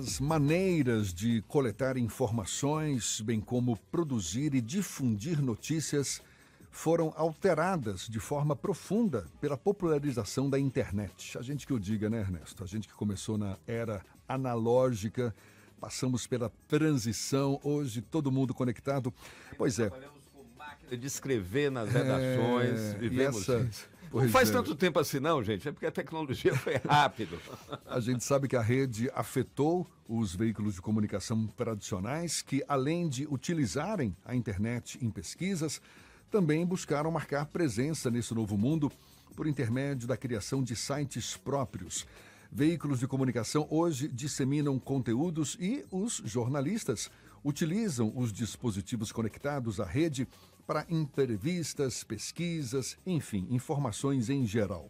As maneiras de coletar informações, bem como produzir e difundir notícias, foram alteradas de forma profunda pela popularização da internet. A gente que o diga, né, Ernesto? A gente que começou na era analógica, passamos pela transição, hoje todo mundo conectado. Pois é. Trabalhamos com máquina de escrever nas redações, É, vivemos e essa- isso. Pois Não faz é. tanto tempo assim não, gente, é porque a tecnologia foi rápido. A gente sabe que a rede afetou os veículos de comunicação tradicionais, que além de utilizarem a internet em pesquisas, também buscaram marcar presença nesse novo mundo por intermédio da criação de sites próprios. Veículos de comunicação hoje disseminam conteúdos e os jornalistas utilizam os dispositivos conectados à rede para entrevistas, pesquisas, enfim, informações em geral.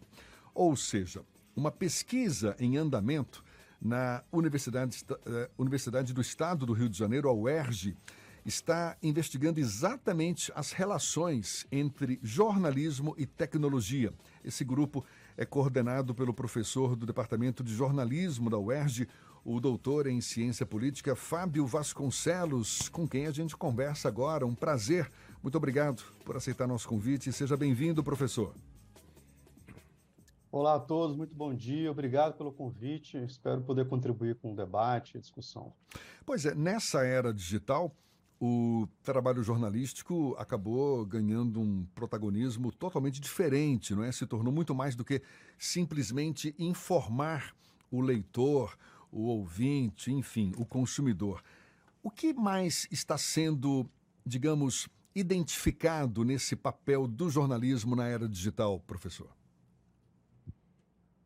Ou seja, uma pesquisa em andamento na Universidade, eh, Universidade do Estado do Rio de Janeiro, a UERJ, está investigando exatamente as relações entre jornalismo e tecnologia. Esse grupo é coordenado pelo professor do Departamento de Jornalismo da UERJ, o doutor em Ciência Política Fábio Vasconcelos, com quem a gente conversa agora. Um prazer. Muito obrigado por aceitar nosso convite. Seja bem-vindo, professor. Olá a todos, muito bom dia, obrigado pelo convite. Espero poder contribuir com o debate e discussão. Pois é, nessa era digital, o trabalho jornalístico acabou ganhando um protagonismo totalmente diferente, não é? Se tornou muito mais do que simplesmente informar o leitor, o ouvinte, enfim, o consumidor. O que mais está sendo, digamos, identificado nesse papel do jornalismo na era digital, professor?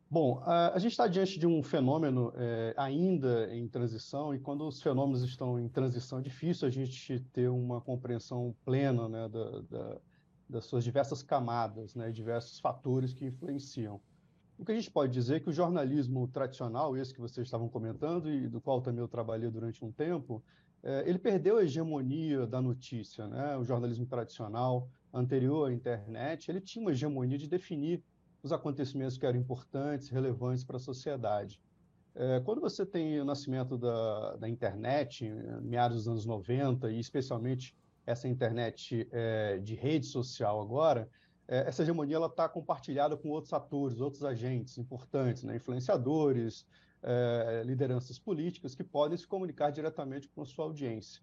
Bom, a, gente está diante de um fenômeno eh, ainda em transição, e quando os fenômenos estão em transição, é difícil a gente ter uma compreensão plena, né, da, da- das suas diversas camadas, né, diversos fatores que influenciam. O que a gente pode dizer é que o jornalismo tradicional, esse que vocês estavam comentando e do qual também eu trabalhei durante um tempo, ele perdeu a hegemonia da notícia, né? O jornalismo tradicional, anterior à internet, ele tinha uma hegemonia de definir os acontecimentos que eram importantes, relevantes para a sociedade. Eh, quando você tem o nascimento da, da internet, meados dos anos 90, e especialmente essa internet eh, de rede social agora, eh, essa hegemonia está compartilhada com outros atores, outros agentes importantes, né? influenciadores, eh, lideranças políticas que podem se comunicar diretamente com a sua audiência.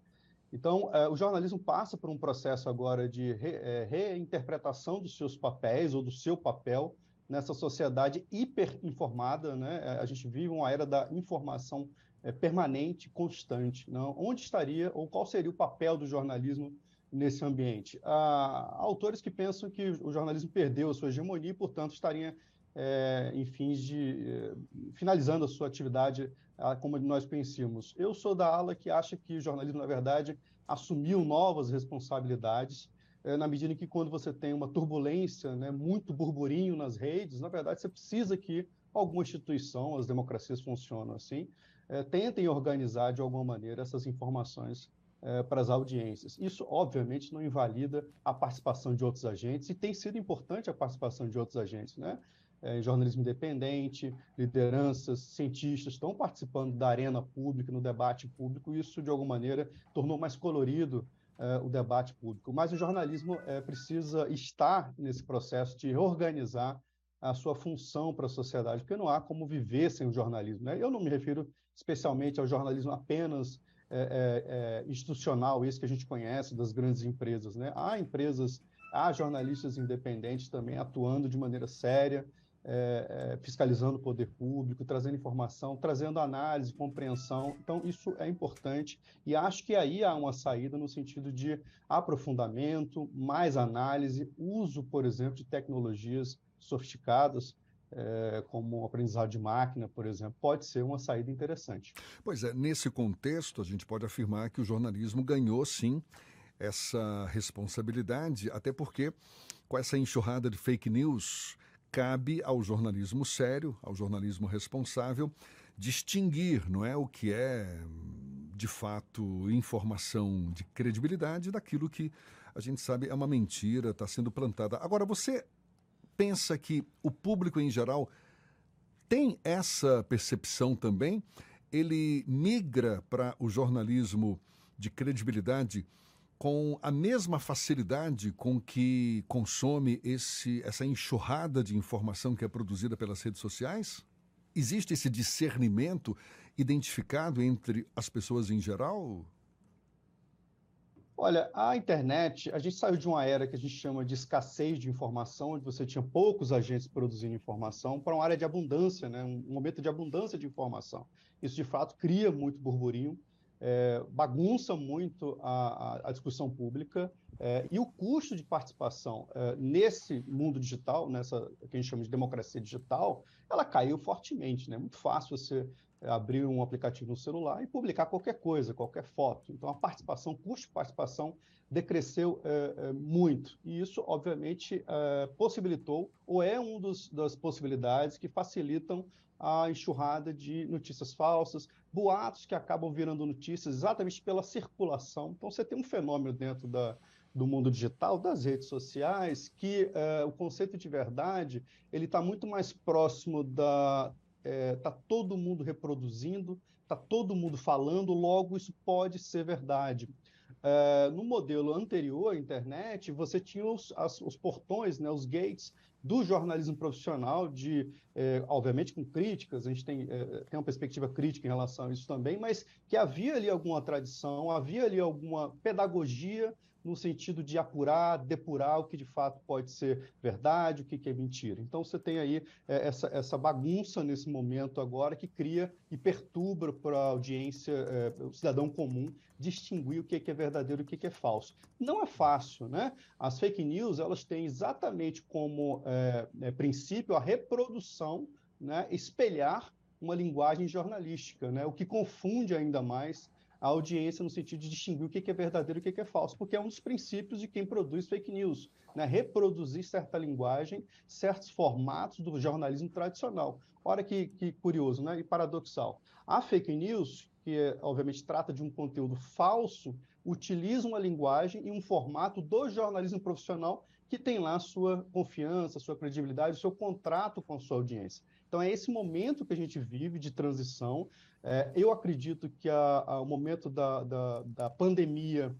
Então, eh, o jornalismo passa por um processo agora de re- eh, reinterpretação dos seus papéis ou do seu papel nessa sociedade hiperinformada, né? A gente vive uma era da informação eh, permanente, constante. Não? Onde estaria ou qual seria o papel do jornalismo nesse ambiente? Há autores que pensam que o jornalismo perdeu a sua hegemonia e, portanto, estaria eh, em fins de eh, finalizando a sua atividade ah, como nós conhecíamos. Eu sou da ala que acha que o jornalismo, na verdade, assumiu novas responsabilidades, eh, na medida em que quando você tem uma turbulência, né, muito burburinho nas redes, na verdade, você precisa que alguma instituição, as democracias funcionam assim, eh, tentem organizar de alguma maneira essas informações eh, para as audiências. Isso, obviamente, não invalida a participação de outros agentes, e tem sido importante a participação de outros agentes, né? Eh, jornalismo independente, lideranças, cientistas estão participando da arena pública, no debate público, e isso, de alguma maneira, tornou mais colorido eh, o debate público. Mas o jornalismo eh, precisa estar nesse processo de reorganizar a sua função para a sociedade, porque não há como viver sem o jornalismo. Né? Eu não me refiro especialmente ao jornalismo apenas é, é, é, institucional, esse que a gente conhece das grandes empresas. Né? Há empresas, há jornalistas independentes também atuando de maneira séria, é, é, fiscalizando o poder público, trazendo informação, trazendo análise, compreensão. Então, isso é importante e acho que aí há uma saída no sentido de aprofundamento, mais análise, uso, por exemplo, de tecnologias sofisticadas, é, como aprendizado de máquina, por exemplo, pode ser uma saída interessante. Pois é, nesse contexto, a gente pode afirmar que o jornalismo ganhou, sim, essa responsabilidade, até porque, com essa enxurrada de fake news, cabe ao jornalismo sério, ao jornalismo responsável, distinguir, não é, o que é de fato informação de credibilidade daquilo que a gente sabe é uma mentira, está sendo plantada. Agora, você pensa que o público em geral tem essa percepção também? ele migra para o jornalismo de credibilidade com a mesma facilidade com que consome esse, essa enxurrada de informação que é produzida pelas redes sociais? Existe esse discernimento identificado entre as pessoas em geral? Olha, a internet, a gente saiu de uma era que a gente chama de escassez de informação, onde você tinha poucos agentes produzindo informação, para uma área de abundância, né? um momento de abundância de informação. Isso, de fato, cria muito burburinho, é, bagunça muito a, a, a discussão pública é, e o custo de participação é, nesse mundo digital, nessa que a gente chama de democracia digital, ela caiu fortemente. É né? muito fácil você abrir um aplicativo no celular e publicar qualquer coisa, qualquer foto. Então, a participação, o custo de participação decresceu é, é, muito. E isso, obviamente, é, possibilitou, ou é uma das possibilidades que facilitam a enxurrada de notícias falsas, boatos que acabam virando notícias exatamente pela circulação. Então, você tem um fenômeno dentro da, do mundo digital, das redes sociais, que o conceito de verdade ele está muito mais próximo da está é, tá todo mundo reproduzindo, está todo mundo falando, logo isso pode ser verdade. É, no modelo anterior à internet, você tinha os, as, os portões, né, os gates do jornalismo profissional, de, é, obviamente com críticas, a gente tem, é, tem uma perspectiva crítica em relação a isso também, mas que havia ali alguma tradição, havia ali alguma pedagogia no sentido de apurar, depurar o que de fato pode ser verdade, o que, é mentira. Então você tem aí é, essa, essa bagunça nesse momento agora que cria e perturba para a audiência, é, o cidadão comum, distinguir o que, é verdadeiro e o que, que é falso. Não é fácil, né? As fake news elas têm exatamente como é, é princípio a reprodução, né, espelhar uma linguagem jornalística, né, o que confunde ainda mais a audiência no sentido de distinguir o que é verdadeiro e o que é falso, porque é um dos princípios de quem produz fake news, né? reproduzir certa linguagem, certos formatos do jornalismo tradicional. Olha que, que curioso né? e paradoxal. A fake news, que obviamente trata de um conteúdo falso, utiliza uma linguagem e um formato do jornalismo profissional que tem lá sua confiança, sua credibilidade, seu contrato com a sua audiência. Então é esse momento que a gente vive de transição é, eu acredito que a, a, o momento da, da, da pandemia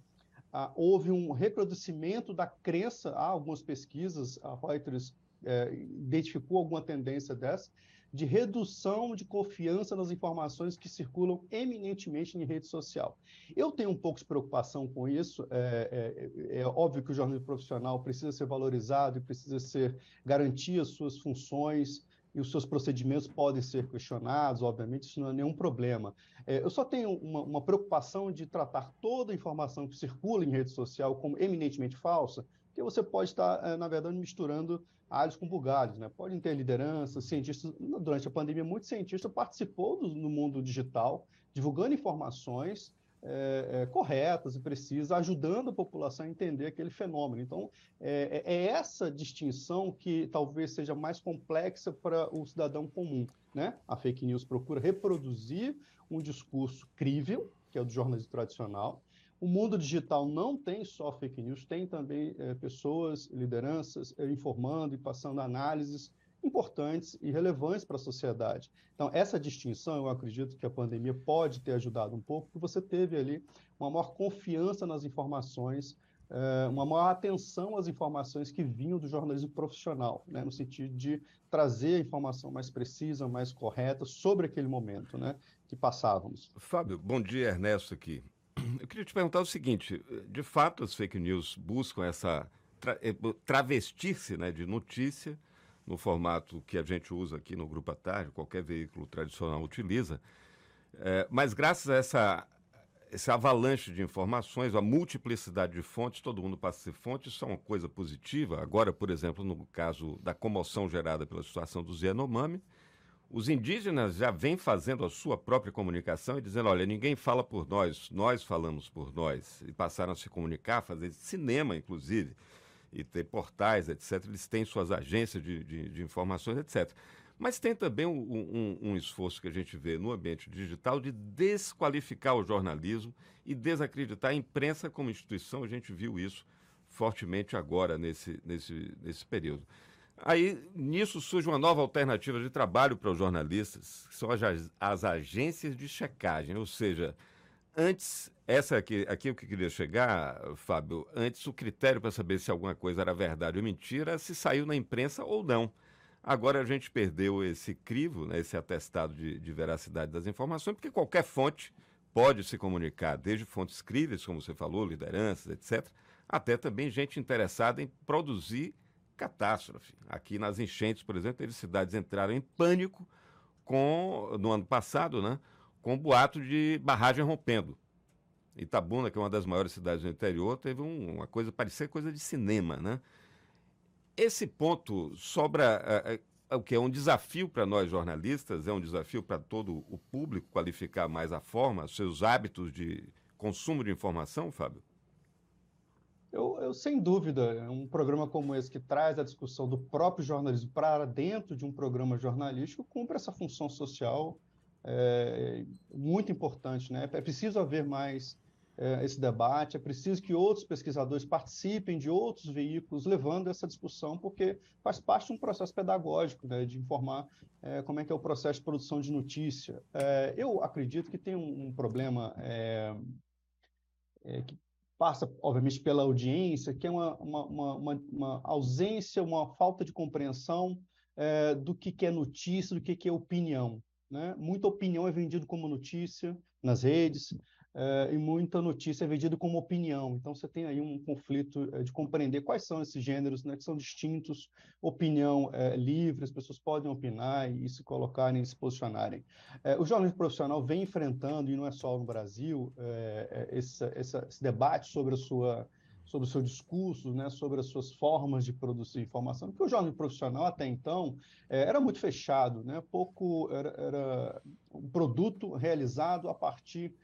a, houve um recrudescimento da crença, há algumas pesquisas, a Reuters é, identificou alguma tendência dessa, de redução de confiança nas informações que circulam eminentemente em rede social. Eu tenho um pouco de preocupação com isso. É, é, é, óbvio que o jornalismo profissional precisa ser valorizado e precisa ser garantir as suas funções, e os seus procedimentos podem ser questionados, obviamente, isso não é nenhum problema. É, eu só tenho uma, uma, preocupação de tratar toda a informação que circula em rede social como eminentemente falsa, porque você pode estar, é, na verdade, misturando alhos com bugalhos, né? Podem ter lideranças, cientistas. Durante a pandemia, muitos cientistas participou do, no mundo digital, divulgando informações é, é, corretas e precisas, ajudando a população a entender aquele fenômeno. Então, é, é, é, essa distinção que talvez seja mais complexa para o cidadão comum. Né? A fake news procura reproduzir um discurso crível, que é o do jornalismo tradicional. O mundo digital não tem só fake news, tem também é, pessoas, lideranças é, informando e passando análises importantes e relevantes para a sociedade. Então, essa distinção, eu acredito que a pandemia pode ter ajudado um pouco, porque você teve ali uma maior confiança nas informações, eh, uma maior atenção às informações que vinham do jornalismo profissional, né, no sentido de trazer a informação mais precisa, mais correta sobre aquele momento né, que passávamos. Fábio, bom dia, Ernesto aqui. Eu queria te perguntar o seguinte: de fato, as fake news buscam essa tra eh, travestir-se né, de notícia no formato que a gente usa aqui no Grupo Tarde, qualquer veículo tradicional utiliza. É, mas graças a essa, avalanche de informações, a multiplicidade de fontes, todo mundo passa a ser fonte, isso é uma coisa positiva. Agora, por exemplo, no caso da comoção gerada pela situação do Yanomami, os indígenas já vêm fazendo a sua própria comunicação e dizendo: olha, ninguém fala por nós, nós falamos por nós. E passaram a se comunicar, fazer cinema, inclusive e ter portais, etc. Eles têm suas agências de, de, de informações, etc. Mas tem também um, um, um, esforço que a gente vê no ambiente digital de desqualificar o jornalismo e desacreditar a imprensa como instituição. A gente viu isso fortemente agora, nesse, nesse, nesse período. Aí, nisso surge uma nova alternativa de trabalho para os jornalistas, que são as, as agências de checagem. Ou seja, antes, essa aqui, aqui o que eu queria chegar, Fábio, antes o critério para saber se alguma coisa era verdade ou mentira, se saiu na imprensa ou não. Agora a gente perdeu esse crivo, né, esse atestado de, de veracidade das informações, porque qualquer fonte pode se comunicar, desde fontes críveis, como você falou, lideranças, etc., até também gente interessada em produzir catástrofe. Aqui nas enchentes, por exemplo, teve cidades entraram em pânico com no ano passado, né, com boato de barragem rompendo. Itabuna, que é uma das maiores cidades do interior, teve um, uma coisa parecia coisa de cinema, né? Esse ponto sobra uh, uh, o que é um desafio para nós jornalistas, é um desafio para todo o público qualificar mais a forma, seus hábitos de consumo de informação, Fábio. Eu, eu, sem dúvida, um programa como esse que traz a discussão do próprio jornalismo para dentro de um programa jornalístico cumpre essa função social é, muito importante. Né? É preciso haver mais é, esse debate, é preciso que outros pesquisadores participem de outros veículos levando essa discussão, porque faz parte de um processo pedagógico, né, de informar é, como é que é o processo de produção de notícia. É, eu acredito que tem um, um problema é, que passa, obviamente, pela audiência, que é uma, uma, uma, uma ausência, uma falta de compreensão do que, que é notícia, do que, que é opinião. Né? Muita opinião é vendida como notícia nas redes, é, e muita notícia é vendida como opinião. Então, você tem aí um conflito é, de compreender quais são esses gêneros, né, que são distintos, opinião é, livre, as pessoas podem opinar e, se colocarem, e se posicionarem. o jornalismo profissional vem enfrentando, e não é só no Brasil, esse, esse, debate sobre a sua sobre o seu discurso, né, sobre as suas formas de produzir informação, porque o jornalismo profissional até então era muito fechado, né, pouco era, era um produto realizado a partir é,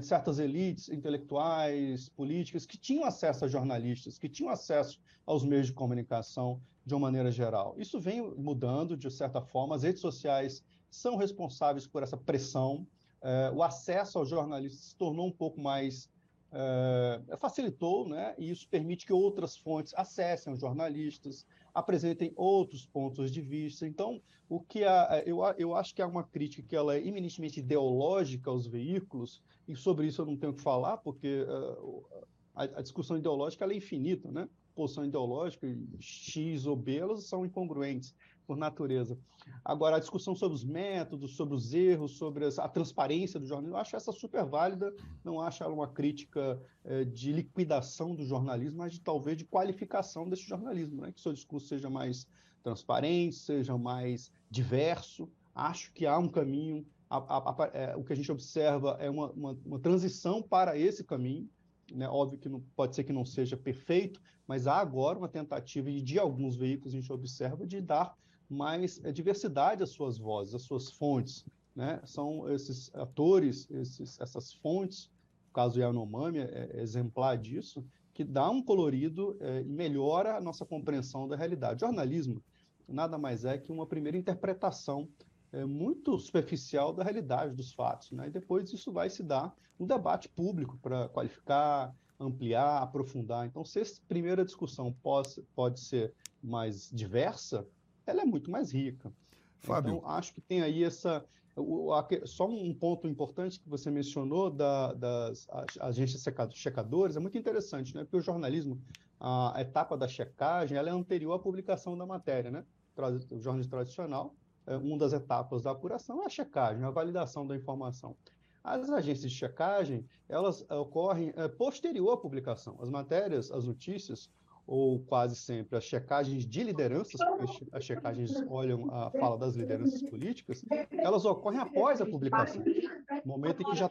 de certas elites intelectuais, políticas, que tinham acesso a jornalistas, que tinham acesso aos meios de comunicação de uma maneira geral. Isso vem mudando, de certa forma, as redes sociais são responsáveis por essa pressão, é, o acesso aos jornalistas se tornou um pouco mais é, facilitou, né? E isso permite que outras fontes acessem os jornalistas, apresentem outros pontos de vista. Então, o que a, eu, eu acho que é uma crítica que ela é eminentemente ideológica aos veículos, e sobre isso eu não tenho que falar, porque uh, a, a, discussão ideológica é infinita, né? Posição ideológica, X ou B, elas são incongruentes por natureza. Agora, a discussão sobre os métodos, sobre os erros, sobre a transparência do jornalismo, eu acho essa super válida, não acho ela uma crítica eh, de liquidação do jornalismo, mas de talvez de qualificação desse jornalismo, né? que seu discurso seja mais transparente, seja mais diverso. Acho que há um caminho, a, a, a, é, o que a gente observa é uma, uma, uma transição para esse caminho, né? Óbvio que não, pode ser que não seja perfeito, mas há agora uma tentativa de, de alguns veículos a gente observa de dar mais é, diversidade às suas vozes, às suas fontes. Né? São esses atores, esses, essas fontes, o caso Yanomami é, é exemplar disso, que dá um colorido é, e melhora a nossa compreensão da realidade. jornalismo nada mais é que uma primeira interpretação é, muito superficial da realidade dos fatos. Né? E depois isso vai se dar um debate público para qualificar, ampliar, aprofundar. Então, se essa primeira discussão pode, pode ser mais diversa, ela é muito mais rica. Fábio. Então, acho que tem aí essa. O, a, só um ponto importante que você mencionou da, das agências checadores é muito interessante, né? Porque o jornalismo, a etapa da checagem, ela é anterior à publicação da matéria, né? O jornalismo tradicional, é, uma das etapas da apuração é a checagem, a validação da informação. As agências de checagem, elas ocorrem é, posterior à publicação. As matérias, as notícias, ou quase sempre as checagens de lideranças, as checagens olham a fala das lideranças políticas, elas ocorrem após a publicação, momento em que já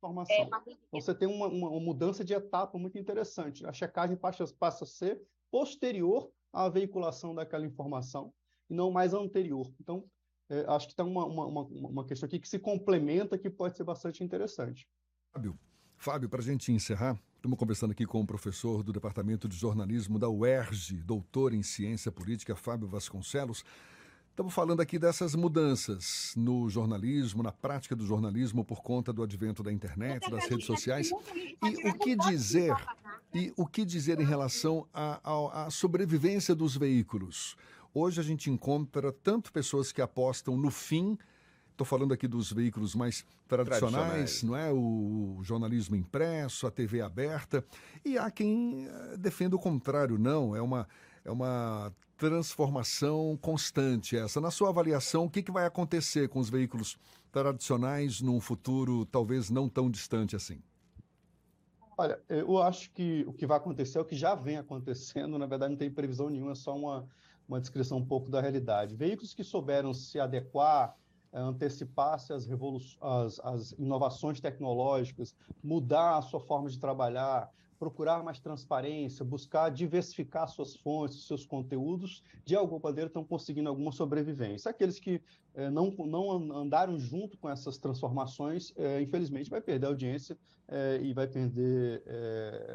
informação. Então você tem uma, uma, uma, mudança de etapa muito interessante. A checagem passa, passa a ser posterior à veiculação daquela informação e não mais anterior. Então, é, acho que tem uma, uma, uma, questão aqui que se complementa que pode ser bastante interessante. Fábio, Fábio para a gente encerrar, Estamos conversando aqui com o professor do Departamento de Jornalismo da UERJ, doutor em Ciência Política, Fábio Vasconcelos. Estamos falando aqui dessas mudanças no jornalismo, na prática do jornalismo por conta do advento da internet, das redes sociais. E o que dizer? E o que dizer em relação à sobrevivência dos veículos? Hoje a gente encontra tanto pessoas que apostam no fim Estou falando aqui dos veículos mais tradicionais, tradicionais, não é? O jornalismo impresso, a TV aberta. E há quem eh, defenda o contrário, não. É uma, é uma transformação constante essa. Na sua avaliação, o que, que vai acontecer com os veículos tradicionais num futuro talvez não tão distante assim? Olha, eu acho que o que vai acontecer é o que já vem acontecendo, na verdade não tem previsão nenhuma, é só uma, uma descrição um pouco da realidade. Veículos que souberam se adequar antecipar-se as, inovações tecnológicas, mudar a sua forma de trabalhar, procurar mais transparência, buscar diversificar suas fontes, seus conteúdos, de alguma maneira estão conseguindo alguma sobrevivência. Aqueles que eh, não, não andaram junto com essas transformações, eh, infelizmente, vai perder audiência e vai perder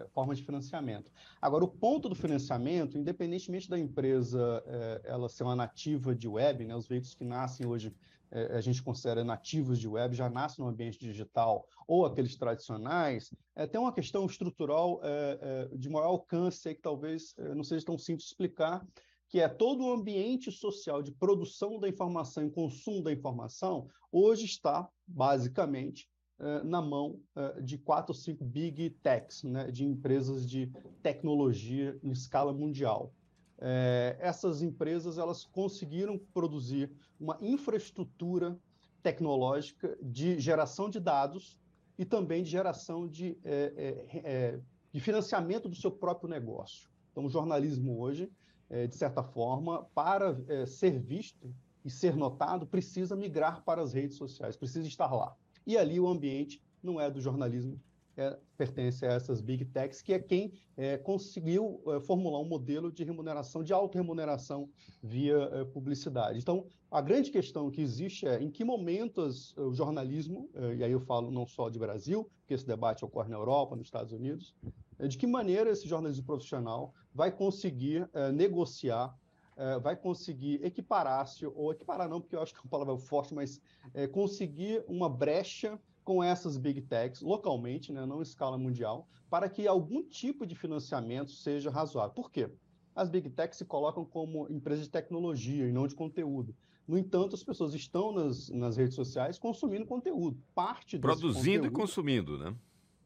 forma de financiamento. Agora, o ponto do financiamento, independentemente da empresa ela ser uma nativa de web, né, os veículos que nascem hoje é, a gente considera nativos de web, já nascem no ambiente digital, ou aqueles tradicionais, é, tem uma questão estrutural é, é, de maior alcance que talvez é, não seja tão simples explicar, que é todo o ambiente social de produção da informação e consumo da informação, hoje está, basicamente, é, na mão de quatro ou cinco big techs, né, de empresas de tecnologia em escala mundial é, essas empresas elas conseguiram produzir uma infraestrutura tecnológica de geração de dados e também de geração de, é, é, é de financiamento do seu próprio negócio. Então, o jornalismo hoje, é, de certa forma, para é, ser visto e ser notado, precisa migrar para as redes sociais, precisa estar lá. E ali o ambiente não é do jornalismo é, pertence a essas big techs, que é quem é, conseguiu é, formular um modelo de remuneração, de autorremuneração via é, publicidade. Então, a grande questão que existe é em que momentos o jornalismo, é, e aí eu falo não só de Brasil, porque esse debate ocorre na Europa, nos Estados Unidos, é, de que maneira esse jornalismo profissional vai conseguir negociar vai conseguir equiparar-se, ou equiparar não, porque eu acho que é uma palavra forte, mas conseguir uma brecha com essas big techs localmente, né, não em escala mundial, para que algum tipo de financiamento seja razoável. Por quê? As big techs se colocam como empresas de tecnologia e não de conteúdo. No entanto, as pessoas estão nas, nas redes sociais consumindo conteúdo. Parte Produzindo conteúdo, e consumindo, né?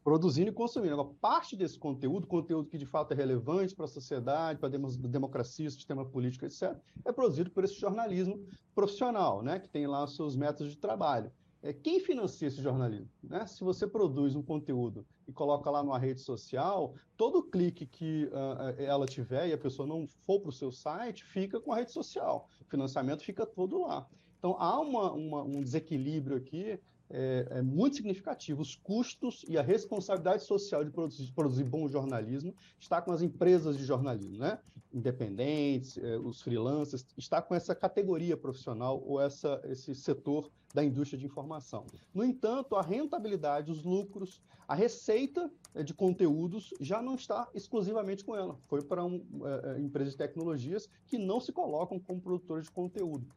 Produzindo e consumindo. Agora, parte desse conteúdo, conteúdo que de fato é relevante para a sociedade, para a democracia, sistema político, etc., é produzido por esse jornalismo profissional, né? que tem lá os seus métodos de trabalho é, quem financia esse jornalismo? Né? Se você produz um conteúdo e coloca lá numa rede social, todo clique que uh, ela tiver e a pessoa não for para o seu site, fica com a rede social. O financiamento fica todo lá. Então, há uma, uma, um desequilíbrio aqui é, é, muito significativo. Os custos e a responsabilidade social de produzir, de produzir bom jornalismo está com as empresas de jornalismo, né? independentes, é, os freelancers, está com essa categoria profissional ou essa, esse setor da indústria de informação. No entanto, a rentabilidade, os lucros, a receita é, de conteúdos já não está exclusivamente com ela. Foi para um, é, é, empresas de tecnologias que não se colocam como produtores de conteúdo.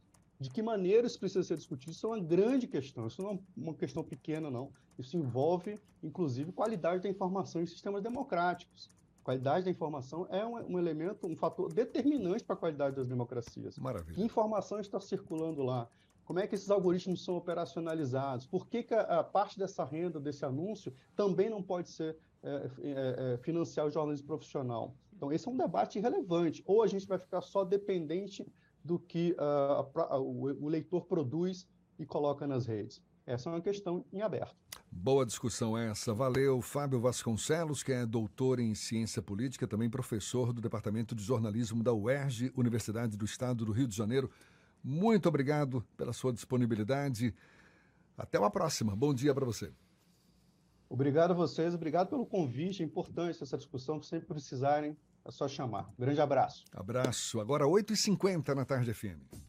De que maneira isso precisa ser discutido? Isso é uma grande questão, isso não é uma questão pequena, não. Isso envolve, inclusive, qualidade da informação em sistemas democráticos. Qualidade da informação é um, um elemento, um fator determinante para a qualidade das democracias. Maravilha. Que informação está circulando lá? Como é que esses algoritmos são operacionalizados? Por que, que a, a parte dessa renda, desse anúncio, também não pode ser é, é, é, financiar o jornalismo profissional? Então, esse é um debate relevante. Ou a gente vai ficar só dependente do que uh, o, o leitor produz e coloca nas redes. Essa é uma questão em aberto. Boa discussão essa. Valeu, Fábio Vasconcelos, que é doutor em ciência política, também professor do Departamento de Jornalismo da UERJ, Universidade do Estado do Rio de Janeiro. Muito obrigado pela sua disponibilidade. Até uma próxima. Bom dia para você. Obrigado a vocês, obrigado pelo convite. É importante essa discussão, se sempre precisarem, é só chamar. Grande abraço. Abraço. Agora 8h50 na tarde FM.